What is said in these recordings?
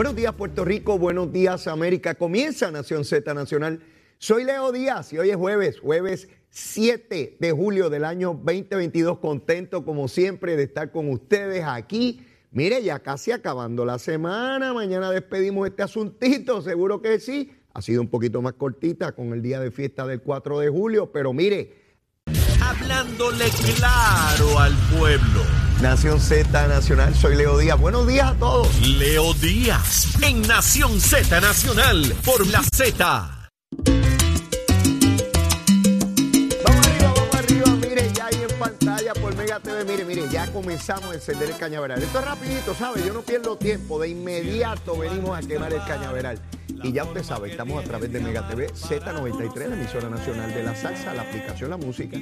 Buenos días Puerto Rico, buenos días América. Comienza Nación Z Nacional. Soy Leo Díaz y hoy es jueves, jueves 7 de julio del año 2022. Contento como siempre de estar con ustedes aquí. Mire, ya casi acabando la semana. Mañana despedimos este asuntito, seguro que sí. Ha sido un poquito más cortita con el día de fiesta del 4 de julio, pero mire, Hablándole claro al pueblo. Nación Z Nacional, soy Leo Díaz. Buenos días a todos. Leo Díaz en Nación Z Nacional por la Z. Vamos arriba, vamos arriba. Mire, ya ahí en pantalla por Mega TV. Mire, mire, ya comenzamos a encender el cañaveral. Esto es rapidito, ¿sabe? Yo no pierdo tiempo. De inmediato venimos a quemar el cañaveral. Y ya usted sabe, estamos a través de Mega TV Z93, la emisora nacional de la salsa, la aplicación La Música.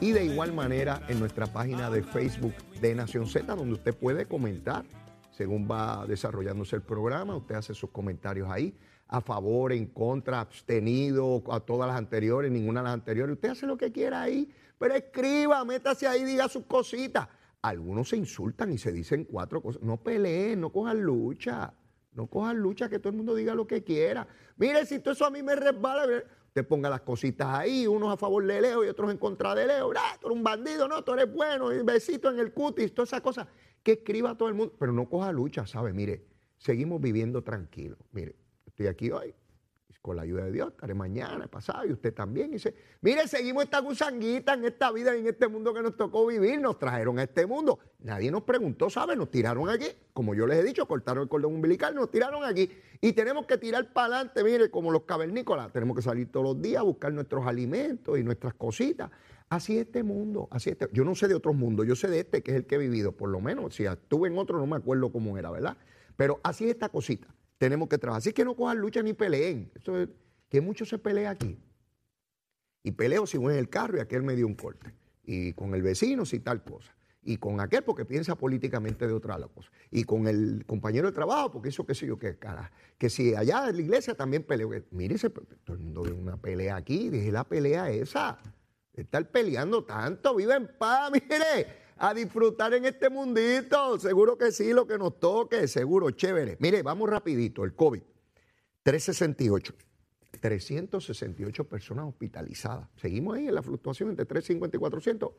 Y de igual manera en nuestra página de Facebook de Nación Z, donde usted puede comentar según va desarrollándose el programa. Usted hace sus comentarios ahí, a favor, en contra, abstenido, a todas las anteriores, ninguna de las anteriores. Usted hace lo que quiera ahí, pero escriba, métase ahí, diga sus cositas. Algunos se insultan y se dicen cuatro cosas. No peleen, no cojan lucha. No cojan lucha, que todo el mundo diga lo que quiera. Mire, si todo eso a mí me resbala, usted ponga las cositas ahí, unos a favor de Leo y otros en contra de Leo. Ah, tú eres un bandido, no, tú eres bueno, y besito en el cutis, todas esas cosas. Que escriba todo el mundo, pero no coja lucha, ¿sabe? Mire, seguimos viviendo tranquilos. Mire, estoy aquí hoy, con la ayuda de Dios, estaré mañana, pasado, y usted también. Y dice, mire, seguimos esta gusanguita en esta vida y en este mundo que nos tocó vivir, nos trajeron a este mundo. Nadie nos preguntó, ¿sabe? Nos tiraron aquí, como yo les he dicho, cortaron el cordón umbilical, nos tiraron aquí. Y tenemos que tirar para adelante, mire, como los cavernícolas, tenemos que salir todos los días a buscar nuestros alimentos y nuestras cositas. Así es este mundo, así es este. Yo no sé de otros mundos, yo sé de este que es el que he vivido, por lo menos. Si estuve en otro, no me acuerdo cómo era, ¿verdad? Pero así es esta cosita tenemos que trabajar. Así que no cojan lucha ni peleen. Que mucho se pelea aquí. Y peleo si voy en el carro y aquel me dio un corte. Y con el vecino si tal cosa. Y con aquel porque piensa políticamente de otra cosa. Y con el compañero de trabajo porque eso qué sé yo qué cara. Que si allá en la iglesia también peleo. Mire, todo el mundo ve una pelea aquí. Dije la pelea esa. Estar peleando tanto. Vive en paz, mire a disfrutar en este mundito. Seguro que sí, lo que nos toque, seguro, chévere. Mire, vamos rapidito, el COVID. 368. 368 personas hospitalizadas. Seguimos ahí en la fluctuación entre 350 y 400.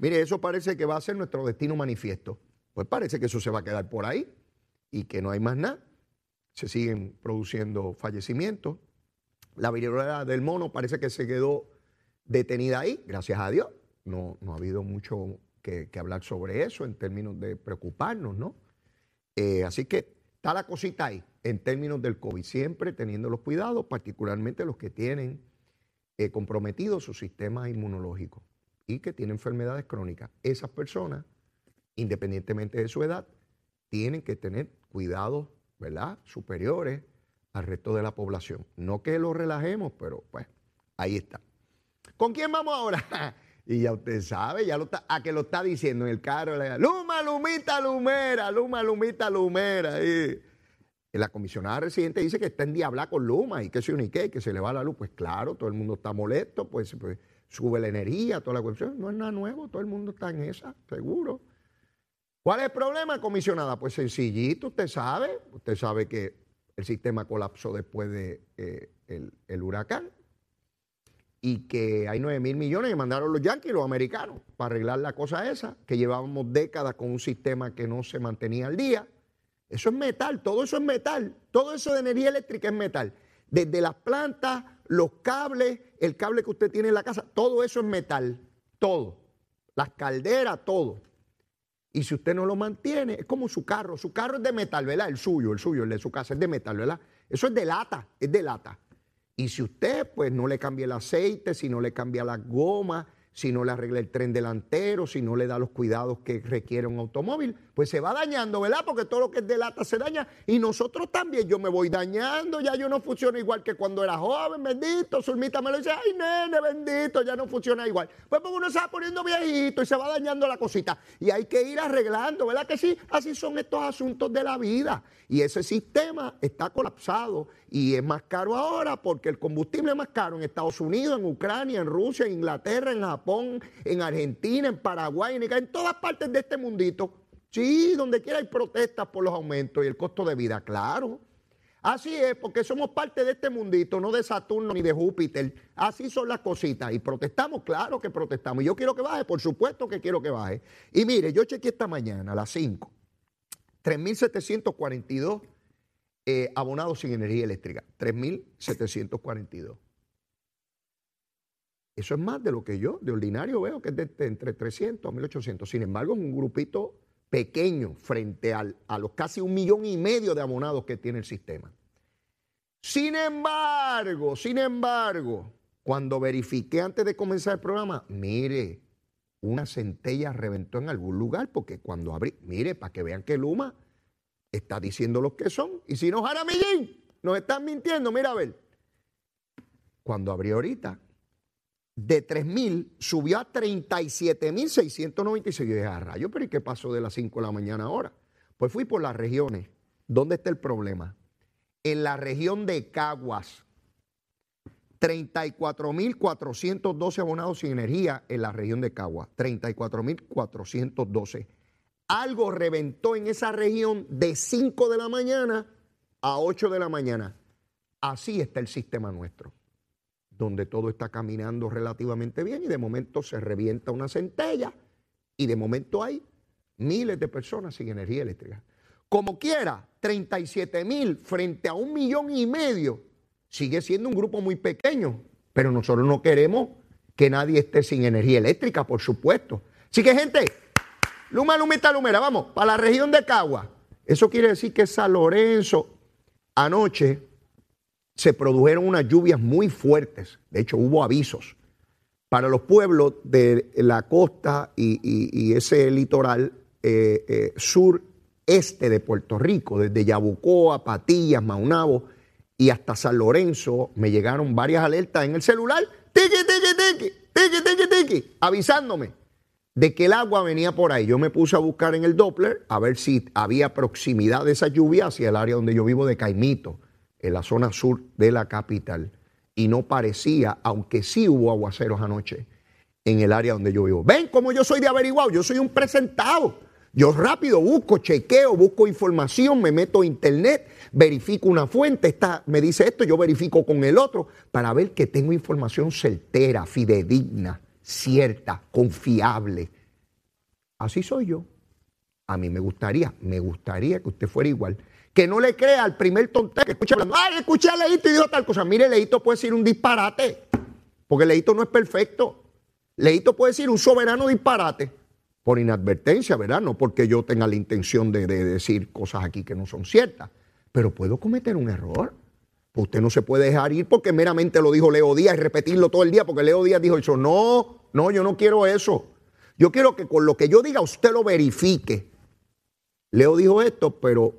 Mire, eso parece que va a ser nuestro destino manifiesto. Pues parece que eso se va a quedar por ahí y que no hay más nada. Se siguen produciendo fallecimientos. La viruela del mono parece que se quedó detenida ahí, gracias a Dios. No, no ha habido mucho que, hablar sobre eso en términos de preocuparnos, ¿no? Eh, así que está la cosita ahí, en términos del COVID, siempre teniendo los cuidados, particularmente los que tienen eh, comprometido su sistema inmunológico y que tienen enfermedades crónicas. Esas personas, independientemente de su edad, tienen que tener cuidados, ¿verdad?, superiores al resto de la población. No que lo relajemos, pero pues ahí está. ¿Con quién vamos ahora? Y ya usted sabe, ya lo está, a que lo está diciendo en el carro. Luma, Lumita, Lumera, Luma, Lumita, Lumera. Y la comisionada residente dice que está en diabla con Luma y que se unique, que se le va la luz. Pues claro, todo el mundo está molesto, pues, pues, sube la energía, toda la cuestión. No es nada nuevo, todo el mundo está en esa, seguro. ¿Cuál es el problema, comisionada? Pues sencillito, usted sabe, usted sabe que el sistema colapsó después de, eh, el huracán y que hay 9 mil millones que mandaron los yanquis, los americanos, para arreglar la cosa esa, que llevábamos décadas con un sistema que no se mantenía al día. Eso es metal, todo eso es metal, todo eso de energía eléctrica es metal. Desde las plantas, los cables, el cable que usted tiene en la casa, todo eso es metal, todo. Las calderas, todo. Y si usted no lo mantiene, es como su carro. Su carro es de metal, ¿verdad? El suyo, el suyo, el de su casa es de metal, ¿verdad? Eso es de lata, es de lata. Y si usted pues no le cambia el aceite, si no le cambia la goma, si no le arregla el tren delantero, si no le da los cuidados que requiere un automóvil, pues se va dañando, ¿verdad? Porque todo lo que es de lata se daña y nosotros también, yo me voy dañando, ya yo no funciona igual que cuando era joven, bendito, Zulmita me lo dice, ay nene, bendito, ya no funciona igual. Pues porque uno se va poniendo viejito y se va dañando la cosita y hay que ir arreglando, ¿verdad que sí? Así son estos asuntos de la vida y ese sistema está colapsado y es más caro ahora porque el combustible es más caro en Estados Unidos, en Ucrania, en Rusia, en Inglaterra, en Japón, en Argentina, en Paraguay, en, en todas partes de este mundito. Sí, donde quiera hay protestas por los aumentos y el costo de vida, claro. Así es, porque somos parte de este mundito, no de Saturno ni de Júpiter. Así son las cositas. Y protestamos, claro que protestamos. Y yo quiero que baje, por supuesto que quiero que baje. Y mire, yo chequeé esta mañana a las 5, 3.742 eh, abonados sin energía eléctrica, 3.742. Eso es más de lo que yo, de ordinario, veo que es de, entre 300 a 1.800. Sin embargo, es un grupito pequeño frente a los casi un millón y medio de abonados que tiene el sistema. Sin embargo, sin embargo, cuando verifiqué antes de comenzar el programa, mire, una centella reventó en algún lugar, porque cuando abrí, mire, para que vean que Luma está diciendo los que son. Y si no, Jaramillín, nos están mintiendo. Mira, a ver. Cuando abrí ahorita, de 3.000 subió a 37.696. Yo dije, a rayo, pero ¿y qué pasó de las 5 de la mañana ahora? Pues fui por las regiones. ¿Dónde está el problema? En la región de Caguas. 34.412 abonados sin energía en la región de Caguas. 34.412 algo reventó en esa región de 5 de la mañana a 8 de la mañana. Así está el sistema nuestro, donde todo está caminando relativamente bien y de momento se revienta una centella y de momento hay miles de personas sin energía eléctrica. Como quiera, 37 mil frente a un millón y medio sigue siendo un grupo muy pequeño, pero nosotros no queremos que nadie esté sin energía eléctrica, por supuesto. Así que gente, Luma, Lumita, Lumera, vamos, para la región de Cagua. Eso quiere decir que San Lorenzo, anoche se produjeron unas lluvias muy fuertes. De hecho, hubo avisos para los pueblos de la costa y, ese litoral eh, eh, sureste de Puerto Rico, desde Yabucoa, Patillas, Maunabo y hasta San Lorenzo, me llegaron varias alertas en el celular, tiki, tiki, tiki, tiki, tiki, tiki, avisándome de que el agua venía por ahí. Yo me puse a buscar en el Doppler a ver si había proximidad de esa lluvia hacia el área donde yo vivo de Caimito, en la zona sur de la capital. Y no parecía, aunque sí hubo aguaceros anoche en el área donde yo vivo. Ven cómo yo soy de averiguado, yo soy un presentado. Yo rápido busco, chequeo, busco información, me meto a internet, verifico una fuente, esta me dice esto, yo verifico con el otro para ver que tengo información certera, fidedigna cierta, confiable. Así soy yo. A mí me gustaría, me gustaría que usted fuera igual. Que no le crea al primer tonto que escucha hablando, ay, escuché a Leito y dijo tal cosa. Mire, Leito puede decir un disparate, porque Leito no es perfecto. Leito puede decir un soberano disparate, por inadvertencia, ¿verdad? No porque yo tenga la intención de, de decir cosas aquí que no son ciertas, pero puedo cometer un error. Usted no se puede dejar ir porque meramente lo dijo Leo Díaz y repetirlo todo el día porque Leo Díaz dijo eso. No, no, yo no quiero eso. Yo quiero que con lo que yo diga usted lo verifique. Leo dijo esto, pero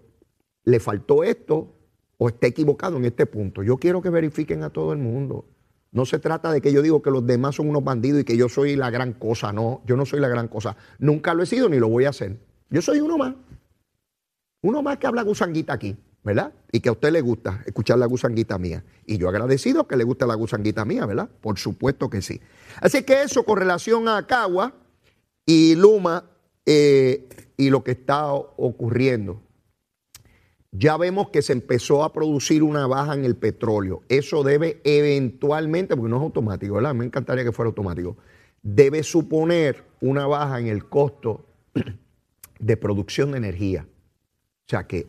le faltó esto o está equivocado en este punto. Yo quiero que verifiquen a todo el mundo. No se trata de que yo digo que los demás son unos bandidos y que yo soy la gran cosa. No, yo no soy la gran cosa. Nunca lo he sido ni lo voy a hacer. Yo soy uno más. Uno más que habla gusanguita aquí. ¿verdad? Y que a usted le gusta escuchar la gusanguita mía. Y yo agradecido que le guste la gusanguita mía, ¿verdad? Por supuesto que sí. Así que eso con relación a Cagua y Luma, eh, y lo que está ocurriendo. Ya vemos que se empezó a producir una baja en el petróleo. Eso debe eventualmente, porque no es automático, ¿verdad? Me encantaría que fuera automático. Debe suponer una baja en el costo de producción de energía. O sea que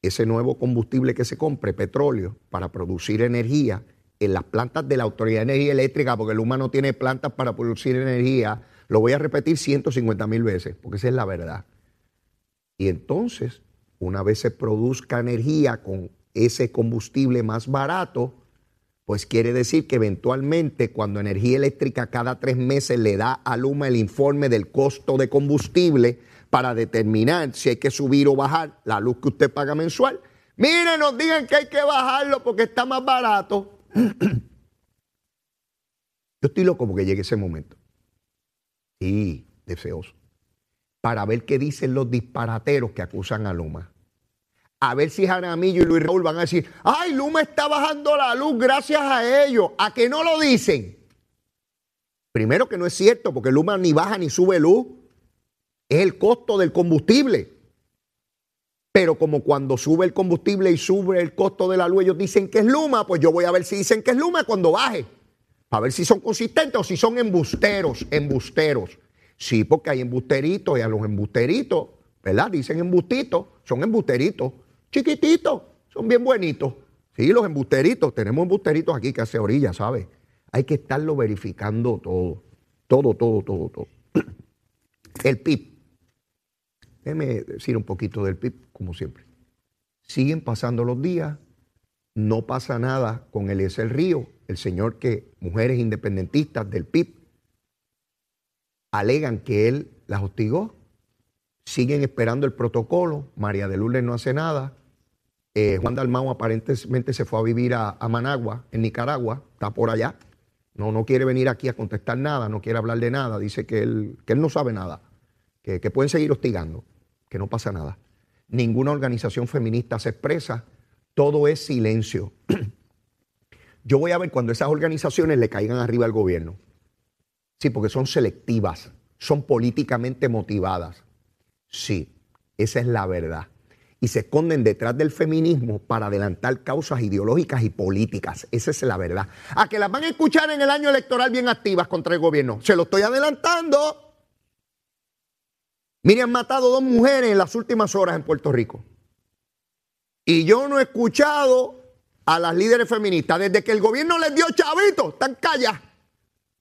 ese nuevo combustible que se compre, petróleo, para producir energía en las plantas de la Autoridad de Energía Eléctrica, porque el humano tiene plantas para producir energía, lo voy a repetir 150 mil veces, porque esa es la verdad. Y entonces, una vez se produzca energía con ese combustible más barato, pues quiere decir que eventualmente cuando Energía Eléctrica cada tres meses le da a Luma el informe del costo de combustible para determinar si hay que subir o bajar la luz que usted paga mensual, miren, nos digan que hay que bajarlo porque está más barato. Yo estoy loco porque llegue ese momento. Sí, deseoso. Para ver qué dicen los disparateros que acusan a Luma. A ver si Jaramillo y Luis Raúl van a decir, ay, Luma está bajando la luz gracias a ellos. ¿A que no lo dicen? Primero que no es cierto, porque Luma ni baja ni sube luz. Es el costo del combustible. Pero como cuando sube el combustible y sube el costo de la luz, ellos dicen que es Luma, pues yo voy a ver si dicen que es Luma cuando baje. Para ver si son consistentes o si son embusteros, embusteros. Sí, porque hay embusteritos y a los embusteritos, ¿verdad? Dicen embustitos, son embusteritos, chiquititos, son bien buenitos. Sí, los embusteritos, tenemos embusteritos aquí que hace orilla, ¿sabes? Hay que estarlo verificando todo, todo, todo, todo, todo. El PIB. Déjeme decir un poquito del PIB, como siempre. Siguen pasando los días, no pasa nada con el el Río, el señor que mujeres independentistas del PIB alegan que él las hostigó, siguen esperando el protocolo, María de Lourdes no hace nada, eh, Juan Dalmau aparentemente se fue a vivir a, Managua, en Nicaragua, está por allá, no, no quiere venir aquí a contestar nada, no quiere hablar de nada, dice que él, que él no sabe nada, que, que pueden seguir hostigando, que no pasa nada. Ninguna organización feminista se expresa, todo es silencio. Yo voy a ver cuando esas organizaciones le caigan arriba al gobierno. Sí, porque son selectivas, son políticamente motivadas. Sí, esa es la verdad. Y se esconden detrás del feminismo para adelantar causas ideológicas y políticas. Esa es la verdad. A que las van a escuchar en el año electoral bien activas contra el gobierno. Se lo estoy adelantando. Mire, han matado dos mujeres en las últimas horas en Puerto Rico. Y yo no he escuchado a las líderes feministas. Desde que el gobierno les dio chavito, están calladas.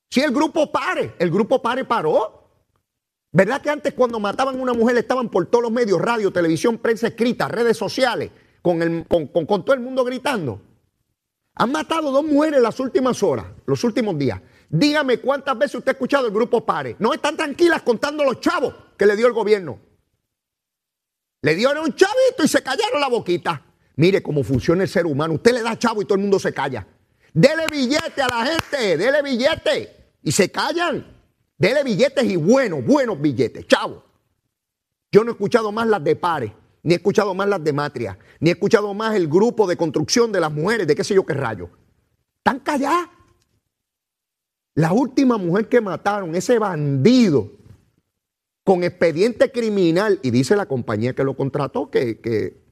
Si el grupo pare, el grupo pare paró. ¿Verdad que antes cuando mataban a una mujer estaban por todos los medios, radio, televisión, prensa escrita, redes sociales, con, todo el mundo gritando? Han matado dos mujeres las últimas horas, los últimos días. Dígame cuántas veces usted ha escuchado el grupo pare. No están tranquilas contando los chavos que le dio el gobierno. Le dieron un chavito y se callaron la boquita. Mire cómo funciona el ser humano. Usted le da chavo y todo el mundo se calla. Dele billete a la gente, dele billete. Y se callan. Dele billetes y buenos, buenos billetes. Chavo. Yo no he escuchado más las de pares, ni he escuchado más las de matria, ni he escuchado más el grupo de construcción de las mujeres, de qué sé yo qué rayo. Están calladas. La última mujer que mataron, ese bandido, con expediente criminal, y dice la compañía que lo contrató que, que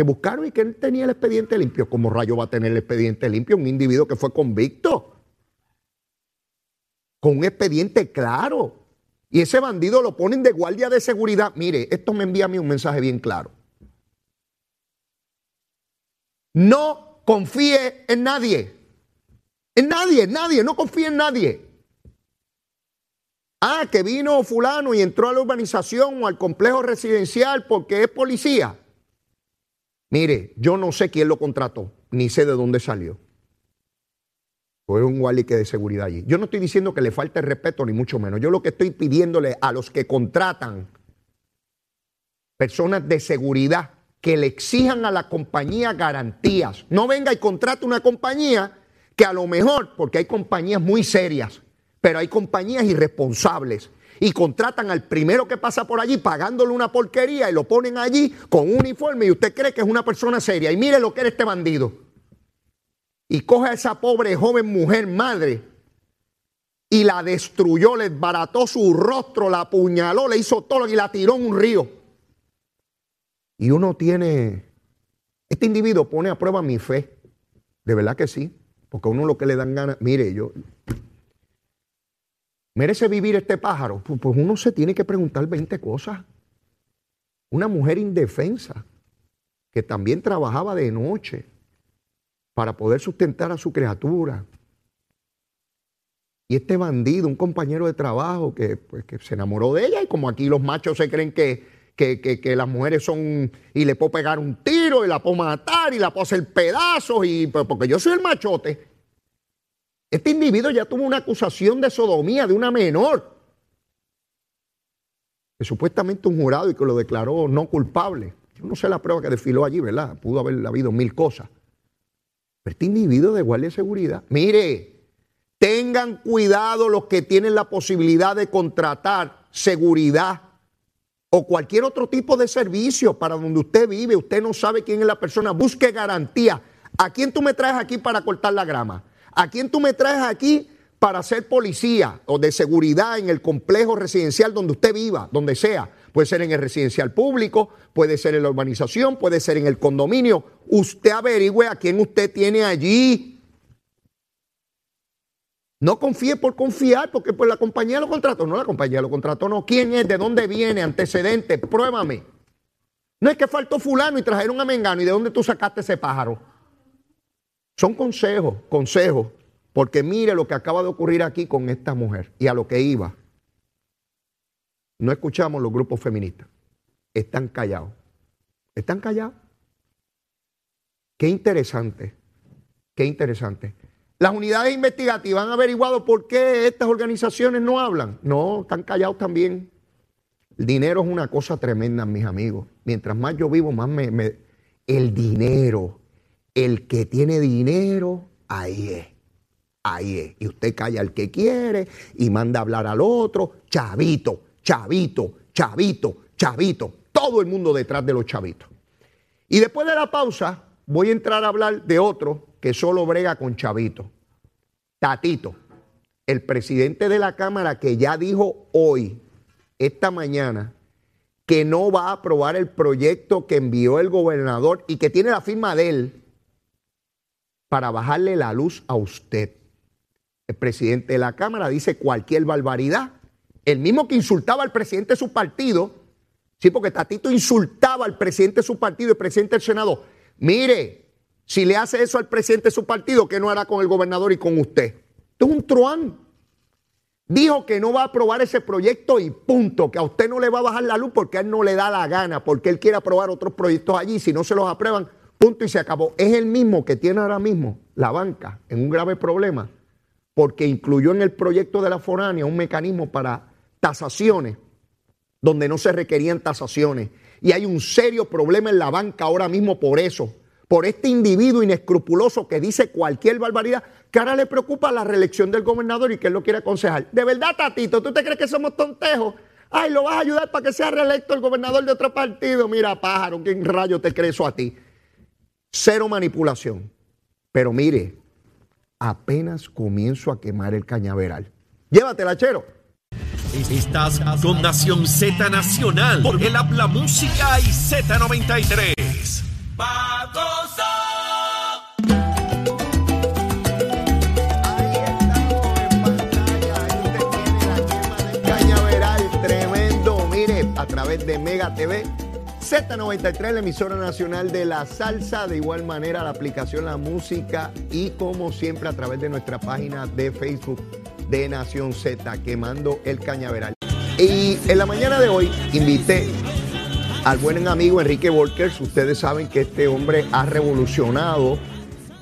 que buscaron y que él tenía el expediente limpio. ¿Cómo rayo va a tener el expediente limpio un individuo que fue convicto? Con un expediente claro. Y ese bandido lo ponen de guardia de seguridad. Mire, esto me envía a mí un mensaje bien claro. No confíe en nadie. En nadie, en nadie, no confíe en nadie. Ah, que vino fulano y entró a la urbanización o al complejo residencial porque es policía. Mire, yo no sé quién lo contrató, ni sé de dónde salió. Fue un gualique de seguridad allí. Yo no estoy diciendo que le falte respeto, ni mucho menos. Yo lo que estoy pidiéndole a los que contratan personas de seguridad que le exijan a la compañía garantías. No venga y contrate una compañía que a lo mejor, porque hay compañías muy serias, pero hay compañías irresponsables y contratan al primero que pasa por allí pagándole una porquería y lo ponen allí con un uniforme y usted cree que es una persona seria. Y mire lo que era este bandido. Y coge a esa pobre joven mujer madre y la destruyó, le desbarató su rostro, la apuñaló, le hizo todo y la tiró en un río. Y uno tiene, este individuo pone a prueba mi fe, de verdad que sí, porque a uno lo que le dan ganas, mire, yo, ¿merece vivir este pájaro? Pues, pues uno se tiene que preguntar 20 cosas. Una mujer indefensa que también trabajaba de noche para poder sustentar a su criatura. Y este bandido, un compañero de trabajo que, pues, que se enamoró de ella y como aquí los machos se creen que, que, que, las mujeres son y le puedo pegar un tiro y la puedo matar y la puedo hacer pedazos y pues, porque yo soy el machote. Este individuo ya tuvo una acusación de sodomía de una menor. Que supuestamente un jurado y que lo declaró no culpable. Yo no sé la prueba que desfiló allí, ¿verdad? Pudo haber habido mil cosas. Pero este individuo de guardia de seguridad, mire, tengan cuidado los que tienen la posibilidad de contratar seguridad o cualquier otro tipo de servicio para donde usted vive, usted no sabe quién es la persona, busque garantía. ¿A quién tú me traes aquí para cortar la grama? ¿A quién tú me traes aquí para ser policía o de seguridad en el complejo residencial donde usted viva, donde sea? Puede ser en el residencial público, puede ser en la urbanización, puede ser en el condominio. Usted averigüe a quién usted tiene allí. No confíe por confiar, porque pues la compañía lo contrató. No, la compañía lo contrató, no. ¿Quién es? ¿De dónde viene? Antecedentes, pruébame. No es que faltó fulano y trajeron a Mengano. ¿Y de dónde tú sacaste ese pájaro? Son consejos, consejos. Porque mire lo que acaba de ocurrir aquí con esta mujer y a lo que iba. No escuchamos los grupos feministas. Están callados. Están callados. Qué interesante. Qué interesante. Las unidades investigativas han averiguado por qué estas organizaciones no hablan. No, están callados también. El dinero es una cosa tremenda, mis amigos. Mientras más yo vivo, más me... El dinero. El que tiene dinero, ahí es. Ahí es. Y usted calla al que quiere y manda a hablar al otro. Chavito, chavito, chavito, chavito. Todo el mundo detrás de los chavitos. Y después de la pausa, voy a entrar a hablar de otro que solo brega con Chavito. Tatito, el presidente de la Cámara que ya dijo hoy, esta mañana, que no va a aprobar el proyecto que envió el gobernador y que tiene la firma de él para bajarle la luz a usted. El presidente de la Cámara dice cualquier barbaridad. El mismo que insultaba al presidente de su partido, sí, porque Tatito insultaba al presidente de su partido, el presidente del Senado. Mire, si le hace eso al presidente de su partido, ¿qué no hará con el gobernador y con usted? Esto es un truán. Dijo que no va a aprobar ese proyecto y punto, que a usted no le va a bajar la luz porque a él no le da la gana, porque él quiere aprobar otros proyectos allí, si no se los aprueban, punto y se acabó. Es el mismo que tiene ahora mismo la banca en un grave problema, porque incluyó en el proyecto de la foránea un mecanismo para tasaciones donde no se requerían tasaciones. Y hay un serio problema en la banca ahora mismo por eso por este individuo inescrupuloso que dice cualquier barbaridad, que ahora le preocupa la reelección del gobernador y que él lo quiere aconsejar. De verdad, Tatito, ¿tú te crees que somos tontejos? Ay, lo vas a ayudar para que sea reelecto el gobernador de otro partido. Mira, pájaro, ¿quién rayo te crees eso a ti? Cero manipulación. Pero mire, apenas comienzo a quemar el cañaveral. Llévatela, chero. Estás con Nación Z Nacional por el Habla Música y Z93. a través de Mega TV. Z93, la emisora nacional de la salsa, de igual manera la aplicación La Música y como siempre a través de nuestra página de Facebook de Nación Z, quemando el cañaveral. Y en la mañana de hoy invité al buen amigo Enrique Volkers. Ustedes saben que este hombre ha revolucionado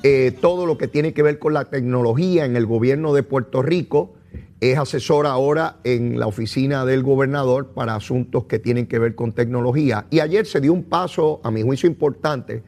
eh, todo lo que tiene que ver con la tecnología en el gobierno de Puerto Rico es asesor ahora en la oficina del gobernador para asuntos que tienen que ver con tecnología. Y ayer se dio un paso, a mi juicio, importante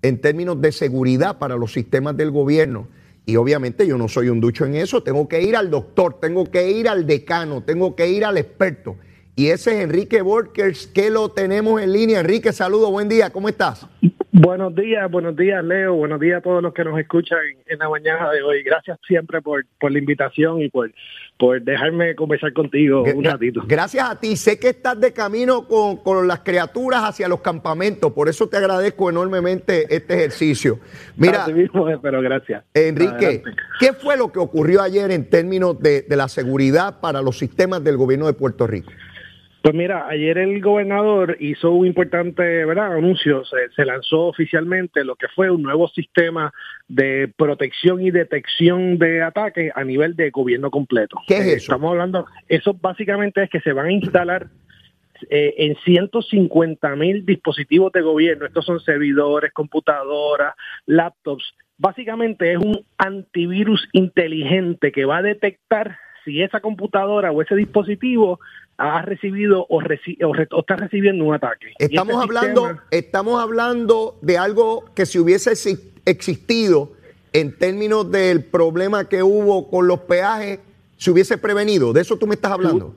en términos de seguridad para los sistemas del gobierno. Y obviamente yo no soy un ducho en eso, tengo que ir al doctor, tengo que ir al decano, tengo que ir al experto. Y ese es Enrique Borkers, que lo tenemos en línea. Enrique, saludo, buen día, ¿cómo estás? Buenos días, buenos días Leo, buenos días a todos los que nos escuchan en, la mañana de hoy. Gracias siempre por, por la invitación y por, por dejarme conversar contigo un ratito. Gracias a ti, sé que estás de camino con, con, las criaturas hacia los campamentos, por eso te agradezco enormemente este ejercicio. Mira, mismo, pero gracias. Enrique, ¿qué fue lo que ocurrió ayer en términos de, de la seguridad para los sistemas del gobierno de Puerto Rico? Pues mira, ayer el gobernador hizo un importante ¿verdad? anuncio, se, lanzó oficialmente lo que fue un nuevo sistema de protección y detección de ataques a nivel de gobierno completo. ¿Qué es eso? Estamos hablando, eso básicamente es que se van a instalar eh, en 150 mil dispositivos de gobierno, estos son servidores, computadoras, laptops, básicamente es un antivirus inteligente que va a detectar si esa computadora o ese dispositivo ha recibido o, está recibiendo un ataque. Estamos este hablando, estamos hablando de algo que si hubiese existido en términos del problema que hubo con los peajes, se hubiese prevenido. ¿De eso tú me estás hablando?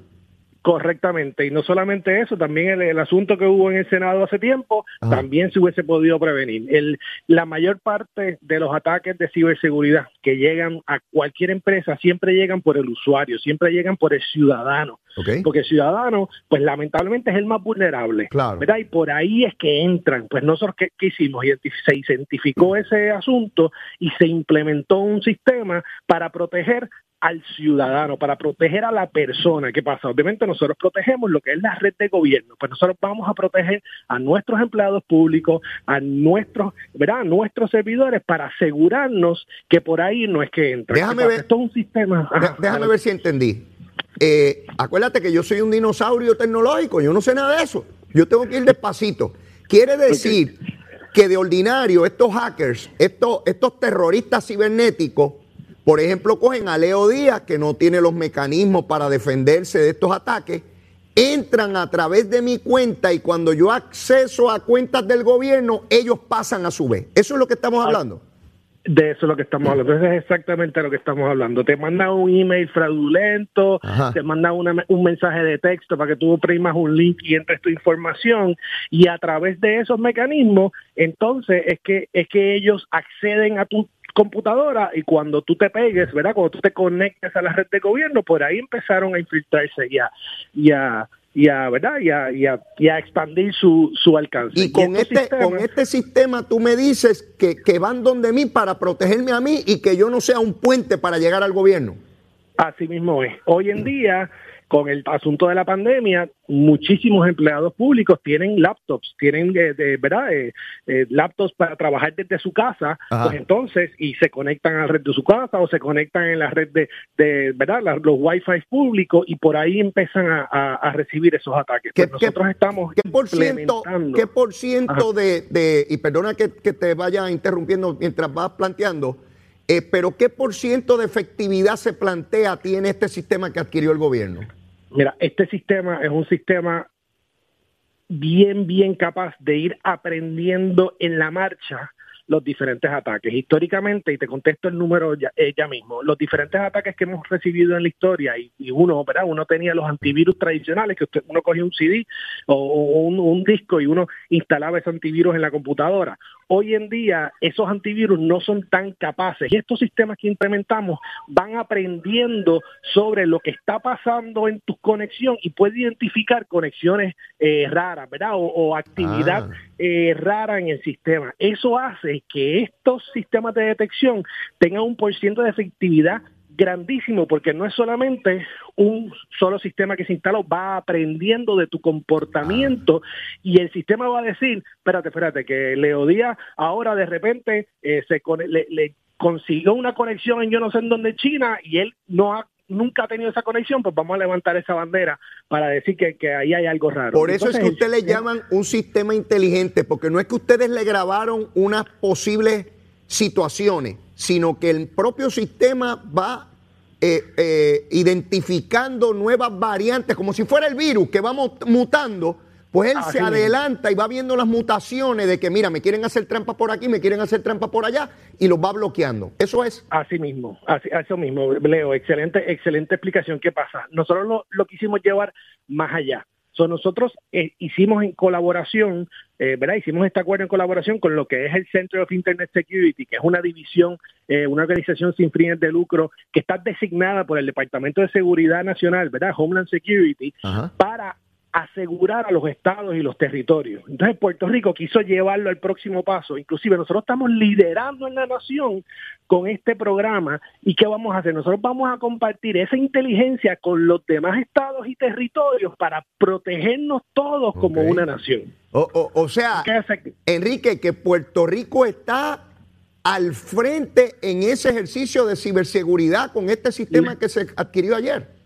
Correctamente, y no solamente eso, también el, asunto que hubo en el Senado hace tiempo, también se hubiese podido prevenir. El, la mayor parte de los ataques de ciberseguridad que llegan a cualquier empresa siempre llegan por el usuario, siempre llegan por el ciudadano. Porque el ciudadano, pues lamentablemente es el más vulnerable. Claro. ¿verdad? Y por ahí es que entran. Pues nosotros, ¿qué, qué hicimos? Se identificó ese asunto y se implementó un sistema para proteger al ciudadano, para proteger a la persona. ¿Qué pasa? Obviamente nosotros protegemos lo que es la red de gobierno, pues nosotros vamos a proteger a nuestros empleados públicos, a nuestros, ¿verdad? A nuestros servidores para asegurarnos que por ahí no es que entren. Déjame ver. Esto es un sistema. déjame ver si entendí. Eh, acuérdate que yo soy un dinosaurio tecnológico, yo no sé nada de eso. Yo tengo que ir despacito. Quiere decir que de ordinario estos hackers, estos, estos terroristas cibernéticos, por ejemplo, cogen a Leo Díaz, que no tiene los mecanismos para defenderse de estos ataques, entran a través de mi cuenta y cuando yo acceso a cuentas del gobierno, ellos pasan a su vez. Eso es lo que estamos ah, hablando. De eso es lo que estamos hablando. Eso es exactamente lo que estamos hablando. Te manda un email fraudulento, te manda un mensaje de texto para que tú primas un link y entres tu información. Y a través de esos mecanismos, entonces es que, es que ellos acceden a tu computadora y cuando tú te pegues, ¿verdad? Cuando tú te conectes a la red de gobierno, por ahí empezaron a infiltrarse ya y a, y a, ¿verdad? Y a, y a, expandir su, su alcance. Y con, este, con este sistema tú me dices que, que van donde mí para protegerme a mí y que yo no sea un puente para llegar al gobierno. Así mismo es. Hoy en día con el asunto de la pandemia, muchísimos empleados públicos tienen laptops, tienen eh, de, verdad eh, eh, laptops para trabajar desde su casa, pues entonces y se conectan a la red de su casa o se conectan en la red de, de verdad los wifi públicos y por ahí empiezan a, recibir esos ataques. Pues nosotros estamos ¿qué por ciento, ¿qué por ciento de, de, y perdona que, que te vaya interrumpiendo mientras vas planteando, pero ¿qué por ciento de efectividad se plantea tiene este sistema que adquirió el gobierno? Mira, este sistema es un sistema bien, bien capaz de ir aprendiendo en la marcha los diferentes ataques. Históricamente, y te contesto el número ya, eh, mismo, los diferentes ataques que hemos recibido en la historia, y, uno, ¿verdad? Uno tenía los antivirus tradicionales, que usted, uno cogía un CD o, un, disco y uno instalaba ese antivirus en la computadora. Hoy en día esos antivirus no son tan capaces y estos sistemas que implementamos van aprendiendo sobre lo que está pasando en tu conexión y puede identificar conexiones eh, raras, ¿verdad? O, actividad ah. eh, rara en el sistema. Eso hace que estos sistemas de detección tengan un por ciento de efectividad grandísimo porque no es solamente un solo sistema que se instaló, va aprendiendo de tu comportamiento y el sistema va a decir, espérate, espérate, que Leo Díaz ahora de repente eh, se le, consiguió una conexión en yo no sé en dónde China y él no ha nunca ha tenido esa conexión, pues vamos a levantar esa bandera para decir que, que ahí hay algo raro. Por eso es que ustedes le llaman un sistema inteligente, porque no es que ustedes le grabaron unas posibles situaciones, sino que el propio sistema va eh, eh, identificando nuevas variantes, como si fuera el virus que va mutando, pues él se adelanta y va viendo las mutaciones de que, mira, me quieren hacer trampa por aquí, me quieren hacer trampa por allá, y los va bloqueando. Eso es. Así mismo, así, eso mismo, Leo, excelente, excelente explicación. ¿Qué pasa? Nosotros lo, lo quisimos llevar más allá. So, nosotros eh, hicimos en colaboración, eh, ¿verdad? Hicimos este acuerdo en colaboración con lo que es el Center of Internet Security, que es una división, eh, una organización sin fines de lucro que está designada por el Departamento de Seguridad Nacional, ¿verdad? Homeland Security, para asegurar a los estados y los territorios. Entonces Puerto Rico quiso llevarlo al próximo paso. Inclusive nosotros estamos liderando en la nación con este programa y ¿qué vamos a hacer? Nosotros vamos a compartir esa inteligencia con los demás estados y territorios para protegernos todos como una nación. O, sea, Enrique, que Puerto Rico está al frente en ese ejercicio de ciberseguridad con este sistema que se adquirió ayer.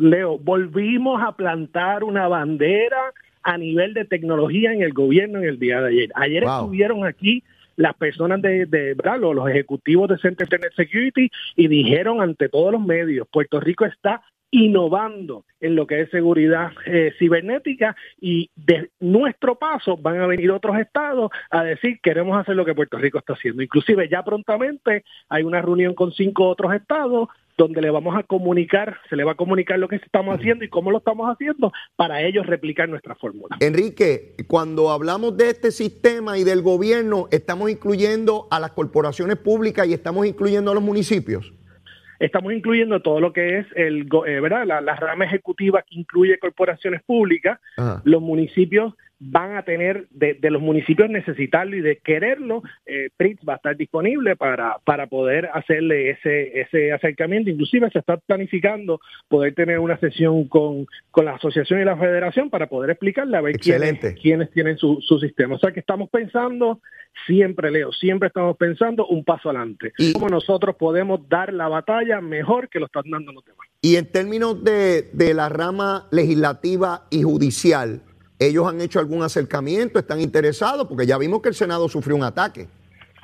Leo, volvimos a plantar una bandera a nivel de tecnología en el gobierno en el día de ayer. Ayer estuvieron aquí las personas de, de los, los ejecutivos de Center Internet Security y dijeron ante todos los medios, Puerto Rico está innovando en lo que es seguridad eh, cibernética y de nuestro paso van a venir otros estados a decir queremos hacer lo que Puerto Rico está haciendo. Inclusive ya prontamente hay una reunión con cinco otros estados donde le vamos a comunicar, se le va a comunicar lo que estamos haciendo y cómo lo estamos haciendo para ellos replicar nuestra fórmula. Enrique, cuando hablamos de este sistema y del gobierno, estamos incluyendo a las corporaciones públicas y estamos incluyendo a los municipios. Estamos incluyendo todo lo que es el, eh, ¿verdad? La, rama ejecutiva que incluye corporaciones públicas, los municipios van a tener, de, los municipios necesitarlo y de quererlo, eh, PRITS va a estar disponible para, para poder hacerle ese, ese acercamiento. Inclusive se está planificando poder tener una sesión con, con la asociación y la federación para poder explicarle a ver quiénes, quiénes, tienen su, su sistema. O sea que estamos pensando, siempre Leo, siempre estamos pensando un paso adelante. Y, cómo nosotros podemos dar la batalla mejor que lo están dando los demás. Y en términos de, de la rama legislativa y judicial, ellos han hecho algún acercamiento, están interesados, porque ya vimos que el Senado sufrió un ataque.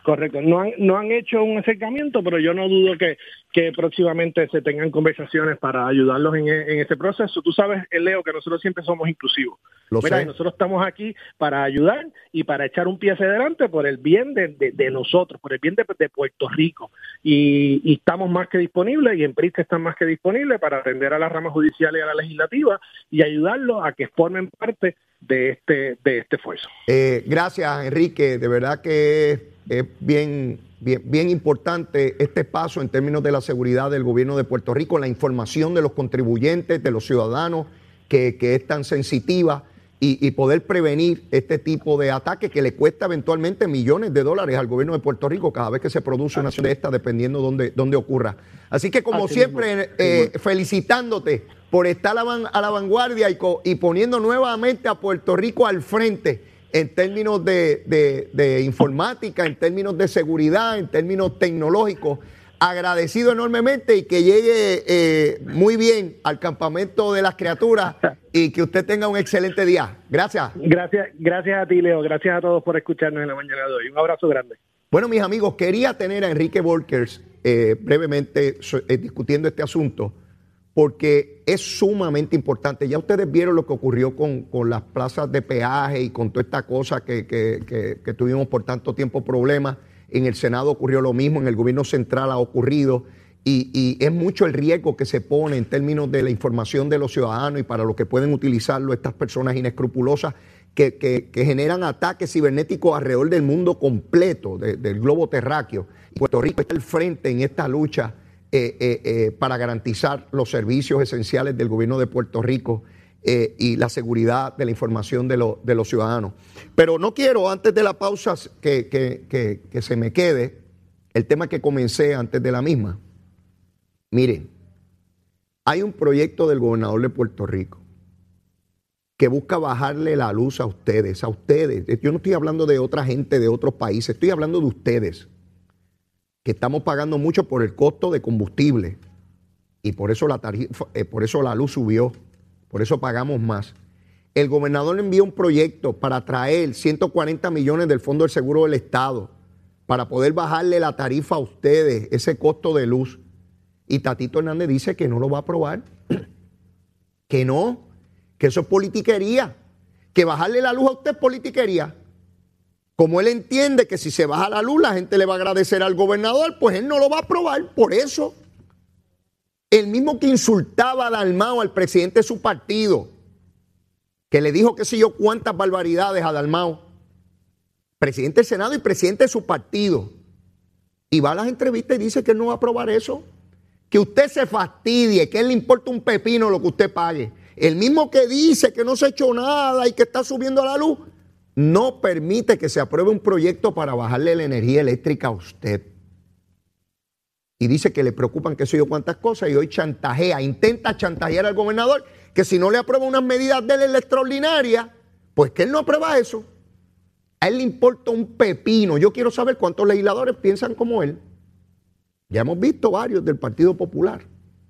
Correcto, no han, no han hecho un acercamiento, pero yo no dudo que, que próximamente se tengan conversaciones para ayudarlos en, en este proceso. Tú sabes, Leo, que nosotros siempre somos inclusivos. Lo Mira, nosotros estamos aquí para ayudar y para echar un pie hacia adelante por el bien de, de, nosotros, por el bien de, Puerto Rico. Y, y, estamos más que disponibles y en PRISC están más que disponibles para atender a la rama judicial y a la legislativa y ayudarlos a que formen parte de este, de este esfuerzo. Eh, gracias, Enrique. De verdad que es bien, bien, bien, importante este paso en términos de la seguridad del gobierno de Puerto Rico, la información de los contribuyentes, de los ciudadanos, que, que es tan sensitiva. Y, poder prevenir este tipo de ataques que le cuesta eventualmente millones de dólares al gobierno de Puerto Rico cada vez que se produce una de esta, dependiendo dónde, dónde ocurra. Así que, como siempre, eh, felicitándote por estar a la vanguardia y, poniendo nuevamente a Puerto Rico al frente en términos de, informática, en términos de seguridad, en términos tecnológicos. Agradecido enormemente y que llegue eh, muy bien al campamento de las criaturas y que usted tenga un excelente día. Gracias. Gracias, gracias a ti, Leo. Gracias a todos por escucharnos en la mañana de hoy. Un abrazo grande. Bueno, mis amigos, quería tener a Enrique Volkers eh, brevemente eh, discutiendo este asunto porque es sumamente importante. Ya ustedes vieron lo que ocurrió con, las plazas de peaje y con toda esta cosa que, tuvimos por tanto tiempo problemas. En el Senado ocurrió lo mismo, en el gobierno central ha ocurrido. Y, es mucho el riesgo que se pone en términos de la información de los ciudadanos y para lo que pueden utilizarlo estas personas inescrupulosas que, generan ataques cibernéticos alrededor del mundo completo, del globo terráqueo. Puerto Rico está al frente en esta lucha eh, eh, eh, para garantizar los servicios esenciales del gobierno de Puerto Rico y la seguridad de la información de, los ciudadanos. Pero no quiero, antes de la pausa, que, que se me quede el tema que comencé antes de la misma. Miren, hay un proyecto del gobernador de Puerto Rico que busca bajarle la luz a ustedes, a ustedes. Yo no estoy hablando de otra gente de otros países, estoy hablando de ustedes que estamos pagando mucho por el costo de combustible y por eso la tarifa, eh, por eso la luz subió, por eso pagamos más. El gobernador envió un proyecto para traer 140 millones del Fondo del Seguro del Estado para poder bajarle la tarifa a ustedes, ese costo de luz. Y Tatito Hernández dice que no lo va a aprobar, que no, que eso es politiquería, que bajarle la luz a usted es politiquería. Como él entiende que si se baja la luz la gente le va a agradecer al gobernador, pues él no lo va a aprobar por eso. El mismo que insultaba a Dalmao, al presidente de su partido, que le dijo qué sé yo cuántas barbaridades a Dalmao, presidente del Senado y presidente de su partido, y va a las entrevistas y dice que él no va a aprobar eso, que usted se fastidie, que a él le importa un pepino lo que usted pague. El mismo que dice que no se ha hecho nada y que está subiendo la luz, no permite que se apruebe un proyecto para bajarle la energía eléctrica a usted. Y dice que le preocupan qué sé yo cuántas cosas y hoy chantajea, intenta chantajear al gobernador que si no le aprueba unas medidas de él extraordinarias, pues que él no aprueba eso. A él le importa un pepino. Yo quiero saber cuántos legisladores piensan como él. Ya hemos visto varios del Partido Popular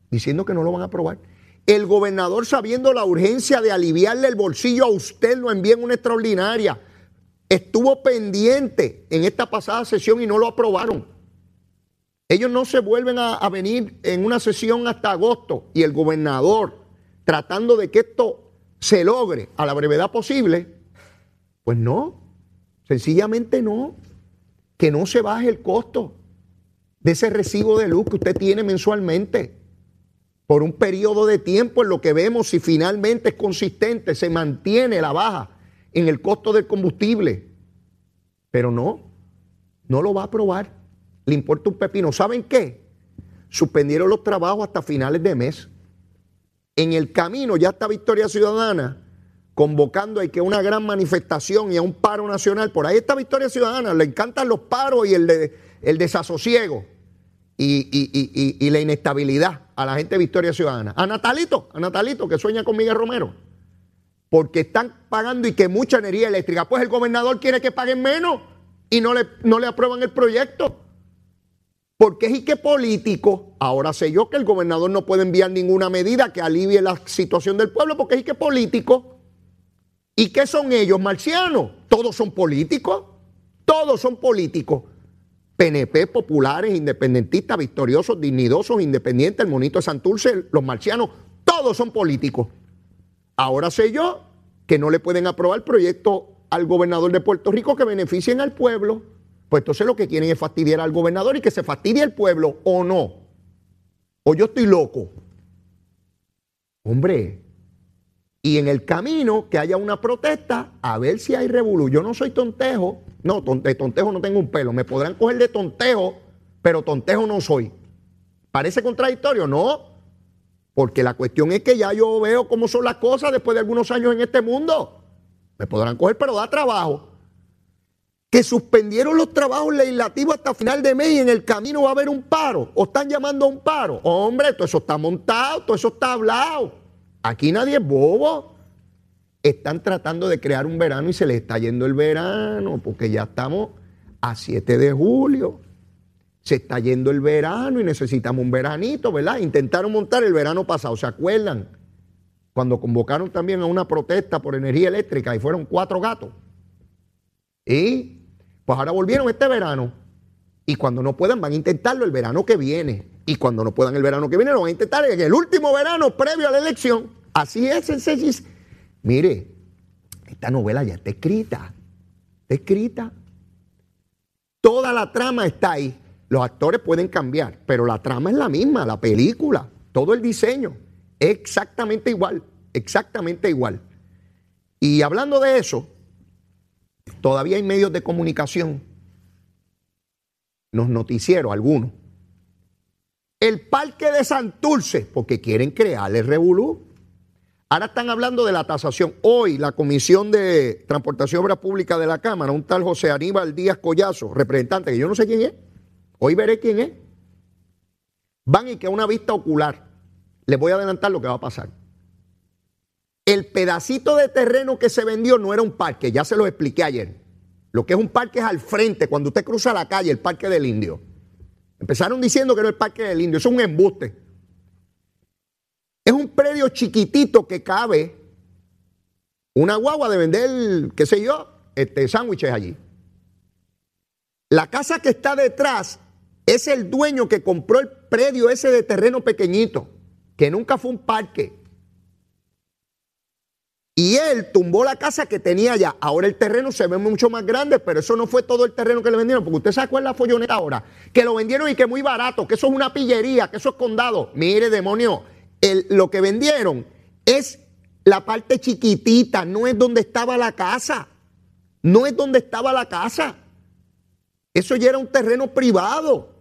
diciendo que no lo van a aprobar. El gobernador, sabiendo la urgencia de aliviarle el bolsillo a usted, lo envía en una extraordinaria. Estuvo pendiente en esta pasada sesión y no lo aprobaron. Ellos no se vuelven a, a venir en una sesión hasta agosto y el gobernador tratando de que esto se logre a la brevedad posible, pues no, sencillamente no, que no se baje el costo de ese recibo de luz que usted tiene mensualmente por un periodo de tiempo en lo que vemos si finalmente es consistente, se mantiene la baja en el costo del combustible. Pero no, no lo va a aprobar. Le importa un pepino. ¿Saben qué? Suspendieron los trabajos hasta finales de mes. En el camino ya está Victoria Ciudadana convocando a que una gran manifestación y a un paro nacional. Por ahí está Victoria Ciudadana, le encantan los paros y el, desasosiego y, la inestabilidad a la gente de Victoria Ciudadana. A Natalito, a Natalito que sueña con Miguel Romero. Porque están pagando y que mucha energía eléctrica. Pues el gobernador quiere que paguen menos y no le, no le aprueban el proyecto. Porque es y que político, ahora sé yo que el gobernador no puede enviar ninguna medida que alivie la situación del pueblo, porque es y que político. ¿Y qué son ellos, marcianos? Todos son políticos. Todos son políticos. PNP, populares, independentistas, victoriosos, dignidosos, independientes, el monito de Santurce, los marcianos, todos son políticos. Ahora sé yo que no le pueden aprobar proyecto al gobernador de Puerto Rico que beneficien al pueblo. Pues entonces lo que quieren es fastidiar al gobernador y que se fastidie el pueblo o no. O yo estoy loco. Hombre, y en el camino que haya una protesta a ver si hay revolú. Yo no soy tontejo, no, de tontejo no tengo un pelo. Me podrán coger de tontejo, pero tontejo no soy. ¿Parece contradictorio? No, porque la cuestión es que ya yo veo cómo son las cosas después de algunos años en este mundo. Me podrán coger, pero da trabajo que suspendieron los trabajos legislativos hasta final de mes y en el camino va a haber un paro, o están llamando a un paro. Hombre, todo eso está montado, todo eso está hablado. Aquí nadie es bobo. Están tratando de crear un verano y se les está yendo el verano, porque ya estamos a 7 de julio. Se está yendo el verano y necesitamos un veranito, ¿verdad? Intentaron montar el verano pasado, ¿se acuerdan? Cuando convocaron también a una protesta por energía eléctrica y fueron cuatro gatos. Y pues ahora volvieron este verano. Y cuando no puedan, van a intentarlo el verano que viene. Y cuando no puedan el verano que viene, lo van a intentar en el último verano previo a la elección. Así es, el Mire, esta novela ya está escrita. Está escrita. Toda la trama está ahí. Los actores pueden cambiar, pero la trama es la misma, la película, todo el diseño, exactamente igual, exactamente igual. Y hablando de eso, Todavía hay medios de comunicación, los noticieros, algunos. El parque de Santurce, porque quieren crearle revolú. Ahora están hablando de la tasación. Hoy la Comisión de Transportación y Obras Públicas de la Cámara, un tal José Aníbal Díaz Collazo, representante, que yo no sé quién es, hoy veré quién es, van y que a una vista ocular, les voy a adelantar lo que va a pasar. El pedacito de terreno que se vendió no era un parque, ya se lo expliqué ayer. Lo que es un parque es al frente, cuando usted cruza la calle, el parque del indio. Empezaron diciendo que es el parque del indio, es un embuste. Es un predio chiquitito que cabe una guagua de vender, qué sé yo, este, sándwiches allí. La casa que está detrás es el dueño que compró el predio ese de terreno pequeñito, que nunca fue un parque. Y él tumbó la casa que tenía allá. Ahora el terreno se ve mucho más grande, pero eso no fue todo el terreno que le vendieron. Porque usted se acuerda la folloneta ahora, que lo vendieron y que muy barato, que eso es una pillería, que eso es condado. Mire, demonio, lo que vendieron es La parte chiquitita no es donde estaba la casa. No es donde estaba la casa. Eso ya era un terreno privado.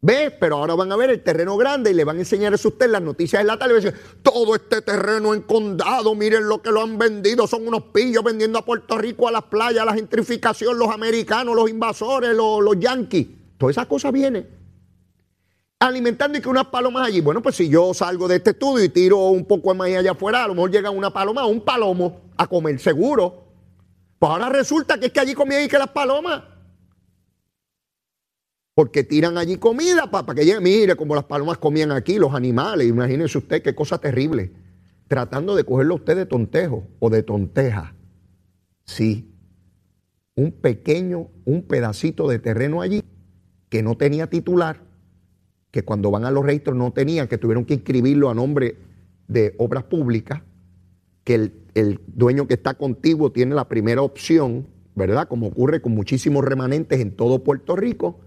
¿Ves? Pero ahora van a ver el terreno grande y le van a enseñar a usted las noticias de la televisión. Todo este terreno en condado, miren lo que lo han vendido. Son unos pillos vendiendo a Puerto Rico, a las playas, a la gentrificación, los americanos, los invasores, los, los yanquis. Todas esas cosas vienen. Alimentando y que unas palomas allí. Bueno, pues si yo salgo de este estudio y tiro un poco de maíz allá afuera, a lo mejor llega una paloma un palomo a comer, seguro. Pues ahora resulta que es que allí comían y que las palomas porque tiran allí comida para, que llegue. Mire como las palomas comían aquí, los animales. Imagínense usted qué cosa terrible. Tratando de cogerlo usted de tontejo o de tonteja. Sí. Un pequeño, un pedacito de terreno allí que no tenía titular, que cuando van a los registros no tenían, que tuvieron que inscribirlo a nombre de obras públicas, que el, el dueño que está contigo tiene la primera opción, ¿verdad? Como ocurre con muchísimos remanentes en todo Puerto Rico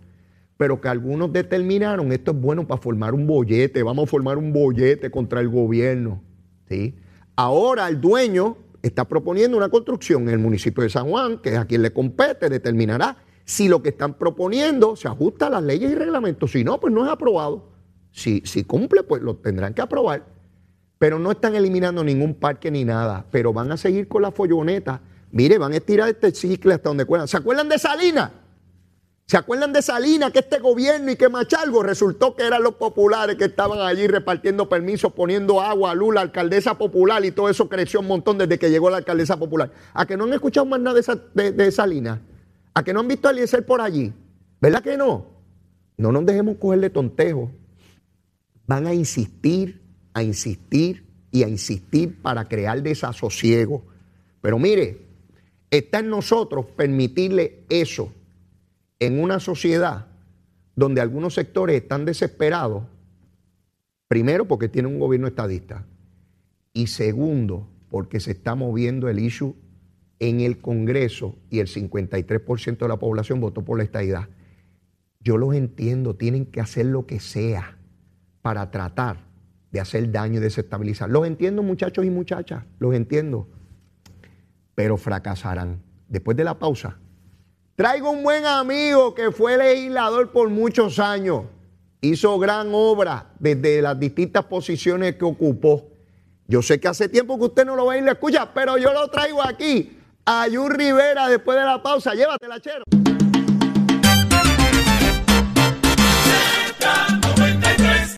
pero que algunos determinaron esto es bueno para formar un bollete, vamos a formar un bollete contra el gobierno. ¿sí? Ahora el dueño está proponiendo una construcción en el municipio de San Juan, que es a quien le compete, determinará si lo que están proponiendo se ajusta a las leyes y reglamentos. Si no, pues no es aprobado. Si, si cumple, pues lo tendrán que aprobar. Pero no están eliminando ningún parque ni nada, pero van a seguir con la folloneta. Mire, van a estirar este ciclo hasta donde puedan. ¿Se acuerdan de Salinas? ¿Se acuerdan de Salina, que este gobierno y que Machalgo resultó que eran los populares que estaban allí repartiendo permisos, poniendo agua Lula, alcaldesa popular, y todo eso creció un montón desde que llegó la alcaldesa popular? ¿A que no han escuchado más nada de, de, Salina? ¿A que no han visto a Eliezer por allí? ¿Verdad que no? No nos dejemos cogerle tontejo. Van a insistir, a insistir y a insistir para crear desasosiego. Pero mire, está en nosotros permitirle eso en una sociedad donde algunos sectores están desesperados, primero porque tiene un gobierno estadista y segundo porque se está moviendo el issue en el Congreso y el 53% de la población votó por la estadidad. Yo los entiendo, tienen que hacer lo que sea para tratar de hacer daño y desestabilizar. Los entiendo muchachos y muchachas, los entiendo, pero fracasarán. Después de la pausa, Traigo un buen amigo que fue legislador por muchos años. Hizo gran obra desde las distintas posiciones que ocupó. Yo sé que hace tiempo que usted no lo ve y lo escucha, pero yo lo traigo aquí. Ayú Rivera después de la pausa. Llévatela, chero.